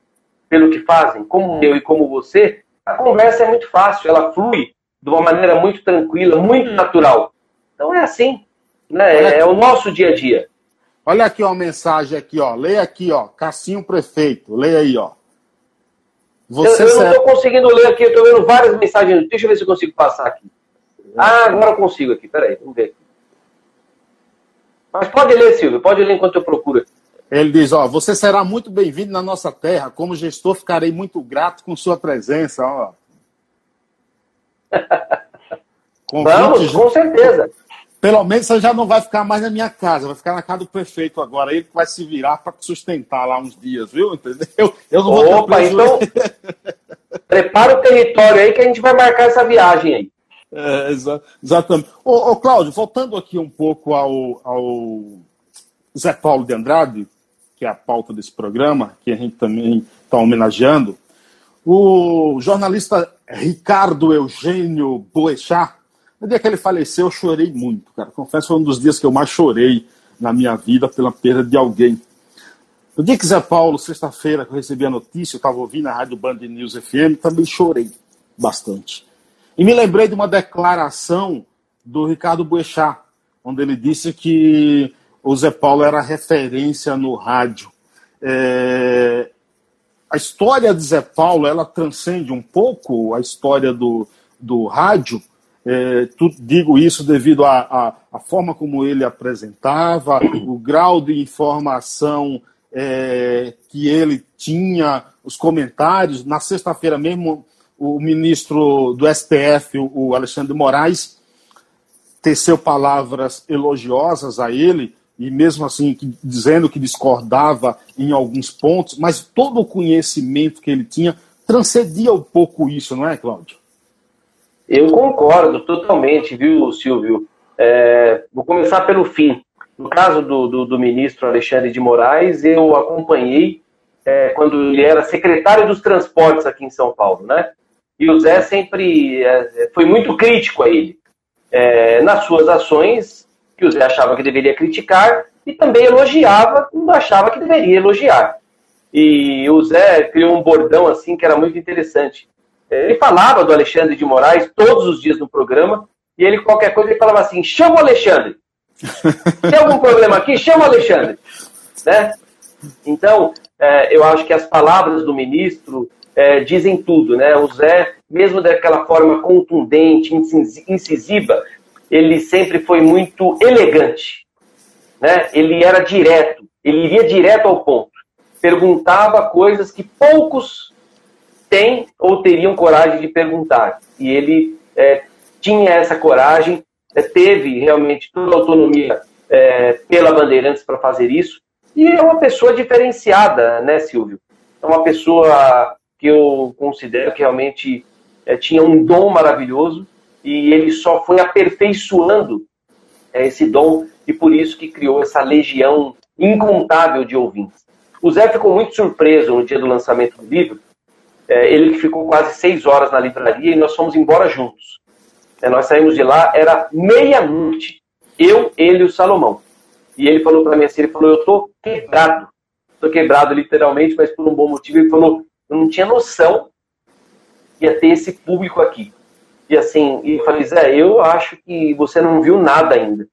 pelo que fazem, como eu e como você, a conversa é muito fácil, ela flui de uma maneira muito tranquila, muito natural. Então é assim, né? É, é o nosso dia a dia. Olha aqui uma mensagem aqui, ó. Leia aqui, ó. Cassinho Prefeito. Leia aí, ó. Você eu, eu não estou conseguindo ler aqui, eu estou vendo várias mensagens. Deixa eu ver se eu consigo passar aqui. Ah, agora eu consigo aqui. Peraí, vamos ver. Mas pode ler, Silvio. Pode ler enquanto eu procuro. Ele diz, ó, você será muito bem-vindo na nossa terra. Como gestor, ficarei muito grato com sua presença, ó. Vamos, com certeza. Pelo menos você já não vai ficar mais na minha casa, vai ficar na casa do prefeito agora. Ele vai se virar para sustentar lá uns dias, viu? Entendeu? Eu não vou Opa, então prepara o território aí que a gente vai marcar essa viagem aí. É, exa exatamente. Ô, ô, Cláudio, voltando aqui um pouco ao, ao Zé Paulo de Andrade, que é a pauta desse programa, que a gente também está homenageando, o jornalista Ricardo Eugênio Boechat, no dia que ele faleceu, eu chorei muito, cara. Confesso foi um dos dias que eu mais chorei na minha vida pela perda de alguém. No dia que Zé Paulo, sexta-feira, que eu recebi a notícia, eu estava ouvindo a rádio Band News FM, também chorei bastante. E me lembrei de uma declaração do Ricardo Boechat, onde ele disse que o Zé Paulo era referência no rádio. É, a história de Zé Paulo ela transcende um pouco a história do, do rádio. É, tu, digo isso devido à forma como ele apresentava, o grau de informação é, que ele tinha, os comentários. Na sexta-feira mesmo, o ministro do STF, o Alexandre Moraes, teceu palavras elogiosas a ele e mesmo assim que, dizendo que discordava em alguns pontos, mas todo o conhecimento que ele tinha transcendia um pouco isso, não é, Cláudio? Eu concordo totalmente, viu, Silvio? É, vou começar pelo fim. No caso do, do, do, ministro Alexandre de Moraes, eu acompanhei é, quando ele era secretário dos transportes aqui em São Paulo, né? E o Zé sempre é, foi muito crítico a ele. É, nas suas ações, que o Zé achava que deveria criticar e também elogiava quando achava que deveria elogiar. E o Zé criou um bordão assim que era muito interessante. Ele falava do Alexandre de Moraes todos os dias no programa, e ele, qualquer coisa, ele falava assim: chama o Alexandre. Tem algum problema aqui? Chama o Alexandre. Né? Então, é, eu acho que as palavras do ministro é, dizem tudo. Né? O Zé, mesmo daquela forma contundente, incisiva, ele sempre foi muito elegante. Né? Ele era direto, ele iria direto ao ponto. Perguntava coisas que poucos têm ou teriam coragem de perguntar. E ele é, tinha essa coragem, é, teve realmente toda a autonomia é, pela Bandeirantes para fazer isso. E é uma pessoa diferenciada, né, Silvio? É uma pessoa que eu considero que realmente é, tinha um dom maravilhoso e ele só foi aperfeiçoando é, esse dom e por isso que criou essa legião incontável de ouvintes. O Zé ficou muito surpreso no dia do lançamento do livro. É, ele ficou quase seis horas na livraria e nós fomos embora juntos. É, nós saímos de lá, era meia-noite. Eu, ele e o Salomão. E ele falou para mim assim, ele falou, eu tô quebrado. Tô quebrado literalmente, mas por um bom motivo. Ele falou, eu não tinha noção que ia ter esse público aqui. E assim, e falei, Zé, eu acho que você não viu nada ainda.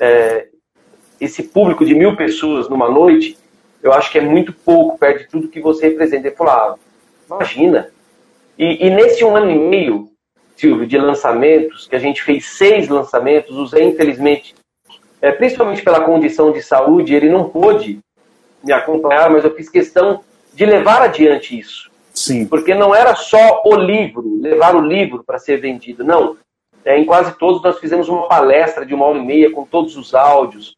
É, esse público de mil pessoas numa noite, eu acho que é muito pouco perto de tudo que você representa. Ele falou, ah, imagina. E, e, nesse um ano e meio, Silvio, de lançamentos, que a gente fez seis lançamentos, o Zé, infelizmente, é, principalmente pela condição de saúde, ele não pôde me acompanhar, mas eu fiz questão de levar adiante isso. Sim. Porque não era só o livro, levar o livro para ser vendido, não. É, em quase todos nós fizemos uma palestra de uma hora e meia com todos os áudios,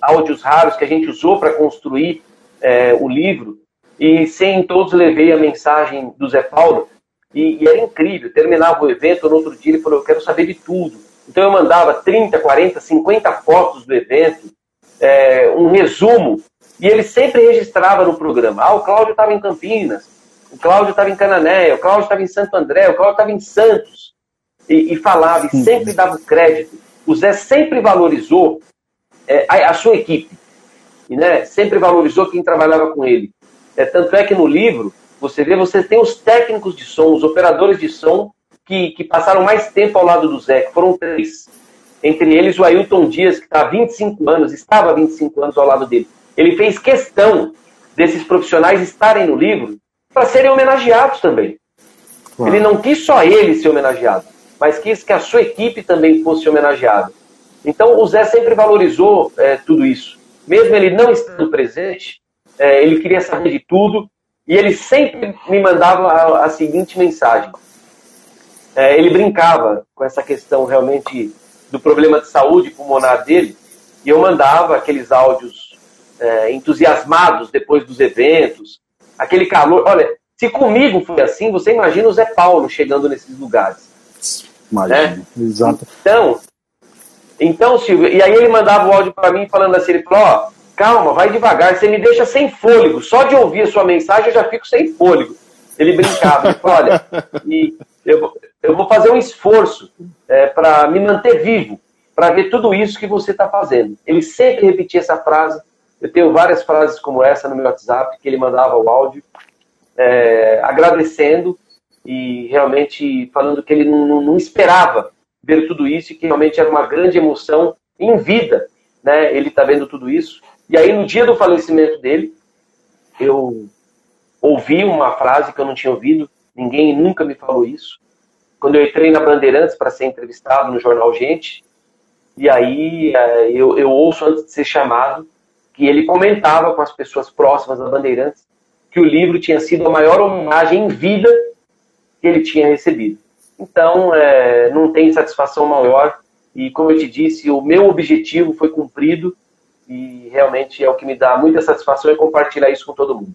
áudios raros que a gente usou para construir é, o livro, e sem todos levei a mensagem do Zé Paulo, e, e, era incrível. Terminava o evento, no outro dia ele falou: Eu quero saber de tudo. Então eu mandava 30, 40, 50 fotos do evento, é, um resumo, e ele sempre registrava no programa. Ah, o Cláudio estava em Campinas, o Cláudio estava em Canané, o Cláudio estava em Santo André, o Cláudio estava em Santos. E, e falava, e sempre dava crédito. O Zé sempre valorizou é, a, a, sua equipe. E, né, sempre valorizou quem trabalhava com ele. É, tanto é que no livro, você vê, você tem os técnicos de som, os operadores de som que, que passaram mais tempo ao lado do Zé, que foram três. Entre eles o Ailton Dias, que está há 25 anos, estava há 25 anos ao lado dele. Ele fez questão desses profissionais estarem no livro para serem homenageados também. Claro. Ele não quis só ele ser homenageado, mas quis que a sua equipe também fosse homenageada. Então o Zé sempre valorizou é, tudo isso. Mesmo ele não estando presente, é, ele queria saber de tudo e ele sempre me mandava a, a seguinte mensagem: é, ele brincava com essa questão realmente do problema de saúde pulmonar dele, e eu mandava aqueles áudios é, entusiasmados depois dos eventos, aquele calor. Olha, se comigo foi assim, você imagina o Zé Paulo chegando nesses lugares. Imagina, né? exato. Então, então, Silvio, e aí ele mandava o áudio para mim falando assim, ele falou, ó, calma, vai devagar, você me deixa sem fôlego, só de ouvir a sua mensagem eu já fico sem fôlego. Ele brincava, ele falou, olha, e eu, eu vou fazer um esforço é, para me manter vivo, para ver tudo isso que você está fazendo. Ele sempre repetia essa frase. Eu tenho várias frases como essa no meu WhatsApp, que ele mandava o áudio, é, agradecendo e realmente falando que ele não, não, esperava ver tudo isso e que realmente era uma grande emoção em vida, né? Ele está vendo tudo isso. E aí, no dia do falecimento dele, eu ouvi uma frase que eu não tinha ouvido, ninguém nunca me falou isso quando eu entrei na Bandeirantes para ser entrevistado no jornal Gente, e aí é, eu, eu ouço antes de ser chamado que ele comentava com as pessoas próximas da Bandeirantes que o livro tinha sido a maior homenagem em vida que ele tinha recebido. Então, é, não tem satisfação maior. E, como eu te disse, o meu objetivo foi cumprido e realmente é o que me dá muita satisfação é compartilhar isso com todo mundo.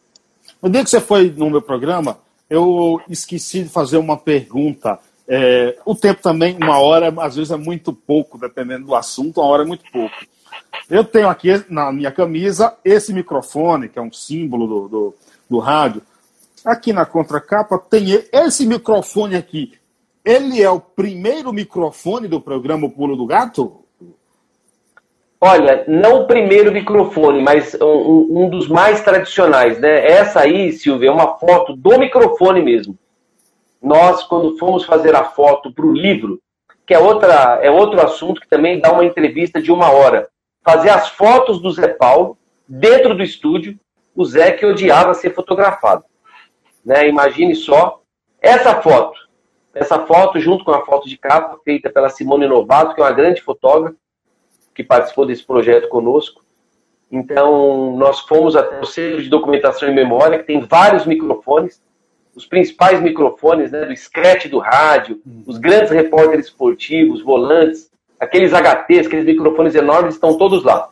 No dia que você foi no meu programa, eu esqueci de fazer uma pergunta é, o tempo também, uma hora, às vezes é muito pouco, dependendo do assunto, uma hora é muito pouco. Eu tenho aqui na minha camisa esse microfone, que é um símbolo do, do, do rádio. Aqui na contracapa tem esse microfone aqui. Ele é o primeiro microfone do programa O Pulo do Gato? Olha, não o primeiro microfone, mas um, um, dos mais tradicionais, né? Essa aí, Silvia, é uma foto do microfone mesmo. Nós, quando fomos fazer a foto para o livro, que é, outra, é outro assunto que também dá uma entrevista de uma hora, fazer as fotos do Zé Paulo dentro do estúdio, o Zé que odiava ser fotografado. Né? Imagine só essa foto. Essa foto, junto com a foto de capa, feita pela Simone Novato, que é uma grande fotógrafa, que participou desse projeto conosco. Então, nós fomos até o Centro de Documentação e Memória, que tem vários microfones, os principais microfones né, do scratch do rádio, os grandes repórteres esportivos, volantes, aqueles HTs, aqueles microfones enormes, estão todos lá.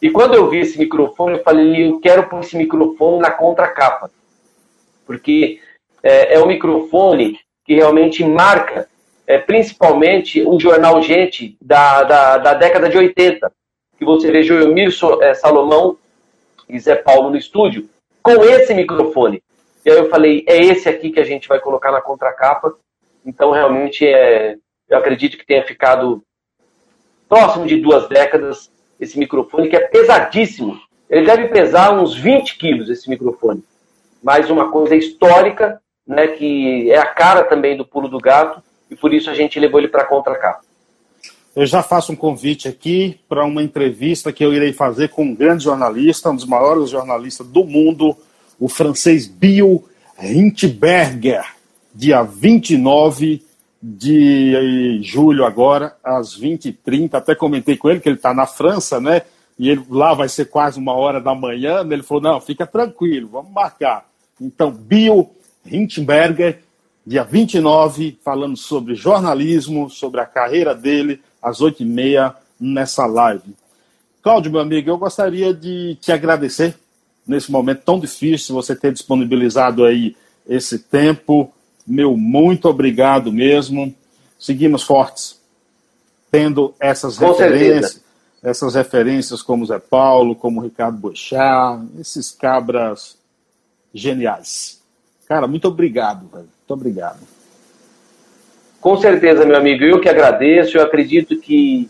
E quando eu vi esse microfone, eu falei, eu quero pôr esse microfone na contracapa. Porque é, é um microfone que realmente marca é, principalmente um jornal Gente da, da, da, década de 80, que você vê Joelmir é, Salomão e Zé Paulo no estúdio, com esse microfone. E aí eu falei, é esse aqui que a gente vai colocar na contracapa. Então, realmente, é, eu acredito que tenha ficado próximo de duas décadas esse microfone, que é pesadíssimo. Ele deve pesar uns 20 quilos, esse microfone. Mas uma coisa histórica, né, que é a cara também do Pulo do Gato, e por isso a gente levou ele para contra cá. Eu já faço um convite aqui para uma entrevista que eu irei fazer com um grande jornalista, um dos maiores jornalistas do mundo, o francês Bill Hintberger, dia 29 de julho agora, às 20h30. Até comentei com ele que ele está na França, né? E ele, lá vai ser quase uma hora da manhã. Ele falou: não, fica tranquilo, vamos marcar. Então, Bill Hintberger, dia 29, falando sobre jornalismo, sobre a carreira dele, às 8h30, nessa live. Cláudio, meu amigo, eu gostaria de te agradecer nesse momento tão difícil, você ter disponibilizado aí esse tempo. Meu muito obrigado mesmo. Seguimos fortes, tendo essas Com referências, certeza. essas referências como Zé Paulo, como Ricardo Boechat, esses cabras geniais. Cara, muito obrigado, velho. Muito obrigado. Com certeza, meu amigo. Eu que agradeço. Eu acredito que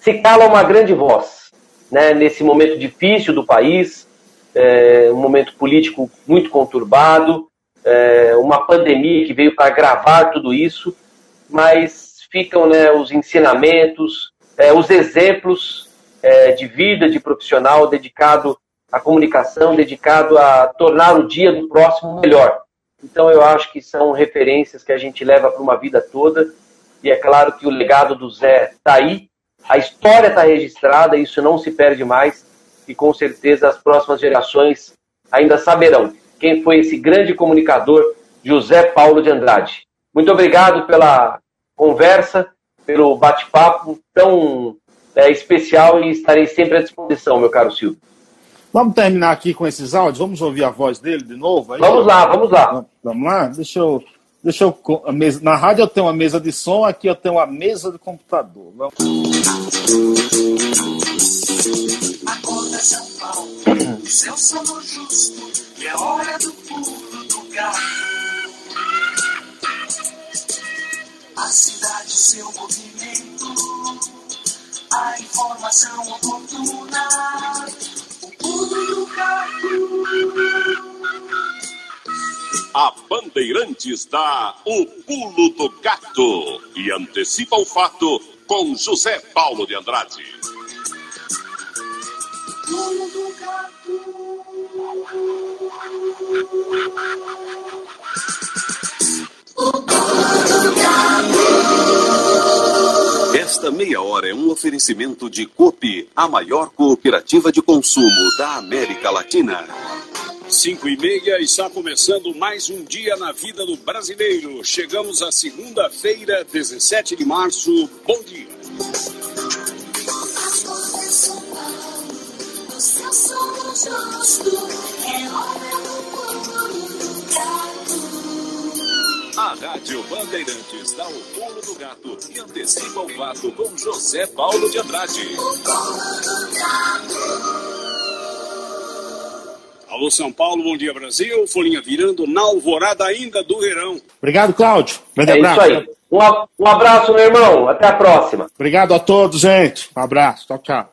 se cala uma grande voz, né, nesse momento difícil do país, é, um momento político muito conturbado, é, uma pandemia que veio para agravar tudo isso, mas ficam né, os ensinamentos, é, os exemplos é, de vida de profissional dedicado à comunicação, dedicado a tornar o dia do próximo melhor. Então eu acho que são referências que a gente leva para uma vida toda. E é claro que o legado do Zé está aí, a história está registrada, isso não se perde mais. E com certeza as próximas gerações ainda saberão quem foi esse grande comunicador, José Paulo de Andrade. Muito obrigado pela conversa, pelo bate-papo tão é, especial e estarei sempre à disposição, meu caro Silvio. Vamos terminar aqui com esses áudios? Vamos ouvir a voz dele de novo? Aí, Vamos lá, vamos lá. Vamos lá? Deixa eu. Deixa eu a mesa, na rádio eu tenho uma mesa de som, aqui eu tenho uma mesa de computador. Vamos. Acorda São Paulo, o seu sono justo, é hora do pulo do gato. A cidade, seu movimento, a informação oportuna, o pulo do gato. A Bandeirantes dá o pulo do gato e antecipa o fato com José Paulo de Andrade. Pulo do gato. Esta meia hora é um oferecimento de Coop, a maior cooperativa de consumo da América Latina. Cinco e meia está começando mais um dia na vida do brasileiro. Chegamos à segunda-feira, 17 de março. Bom dia. É hora do pulo do gato. A Rádio Bandeirantes dá o pulo do gato e antecipa o fato com José Paulo de Andrade. Alô, São Paulo, bom dia, Brasil. Folhinha virando na alvorada ainda do verão. Obrigado, Cláudio. Grande É isso abraço. aí. Um a- um abraço, meu irmão. Até a próxima. Obrigado a todos, gente. Um abraço. Tchau, tchau.